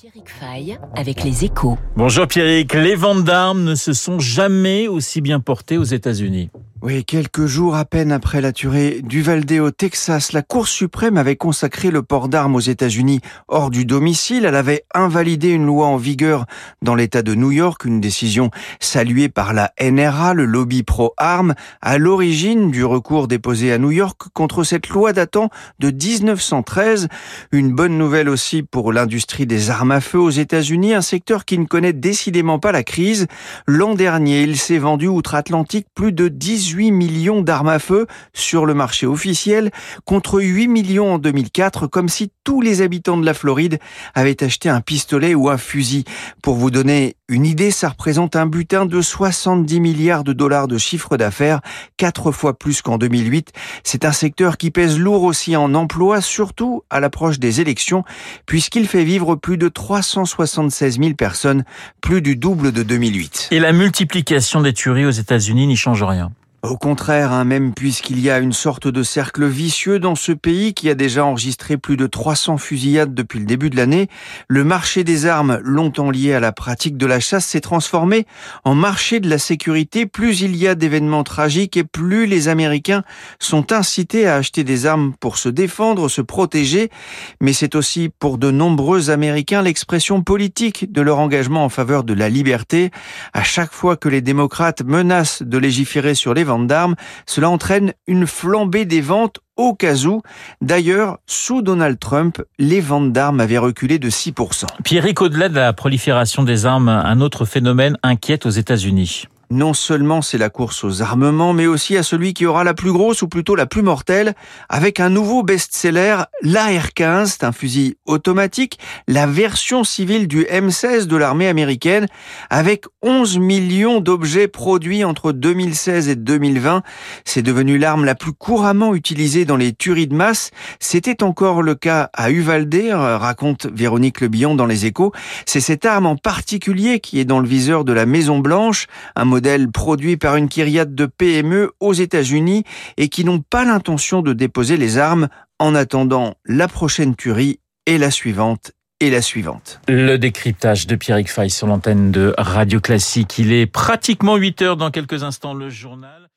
Pierrick Fay avec les échos. Bonjour Pierrick, les ventes d'armes ne se sont jamais aussi bien portées aux États-Unis. Oui, quelques jours à peine après la tuerie d'Uvalde au Texas, la Cour suprême avait consacré le port d'armes aux États-Unis hors du domicile. Elle avait invalidé une loi en vigueur dans l'État de New York, une décision saluée par la NRA, le lobby pro-armes, à l'origine du recours déposé à New York contre cette loi datant de 1913. Une bonne nouvelle aussi pour l'industrie des armes à feu aux États-Unis, un secteur qui ne connaît décidément pas la crise. L'an dernier, il s'est vendu outre-Atlantique plus de 18 18 millions d'armes à feu sur le marché officiel contre 8 millions en 2004, comme si tous les habitants de la Floride avaient acheté un pistolet ou un fusil. Pour vous donner une idée, ça représente un butin de 70 milliards de dollars de chiffre d'affaires, quatre fois plus qu'en 2008. C'est un secteur qui pèse lourd aussi en emploi, surtout à l'approche des élections, puisqu'il fait vivre plus de 376 000 personnes, plus du double de 2008. Et la multiplication des tueries aux États-Unis n'y change rien. Au contraire, hein, même puisqu'il y a une sorte de cercle vicieux dans ce pays qui a déjà enregistré plus de 300 fusillades depuis le début de l'année, le marché des armes, longtemps lié à la pratique de la chasse, s'est transformé en marché de la sécurité. Plus il y a d'événements tragiques et plus les Américains sont incités à acheter des armes pour se défendre, se protéger. Mais c'est aussi pour de nombreux Américains l'expression politique de leur engagement en faveur de la liberté. À chaque fois que les démocrates menacent de légiférer sur les d'armes, cela entraîne une flambée des ventes au cas où. D'ailleurs, sous Donald Trump, les ventes d'armes avaient reculé de 6%. Pierrick, au-delà de la prolifération des armes, un autre phénomène inquiète aux États-Unis non seulement c'est la course aux armements, mais aussi à celui qui aura la plus grosse ou plutôt la plus mortelle, avec un nouveau best-seller, l'AR-15, c'est un fusil automatique, la version civile du M16 de l'armée américaine, avec 11 millions d'objets produits entre 2016 et 2020. C'est devenu l'arme la plus couramment utilisée dans les tueries de masse. C'était encore le cas à Uvalde, raconte Véronique Lebillon dans Les Échos. C'est cette arme en particulier qui est dans le viseur de la Maison Blanche, modèle produit par une kyriade de PME aux États-Unis et qui n'ont pas l'intention de déposer les armes en attendant la prochaine tuerie et la suivante et la suivante. Le décryptage de Pierrick Fay sur l'antenne de Radio Classique. Il est pratiquement 8 heures dans quelques instants le journal.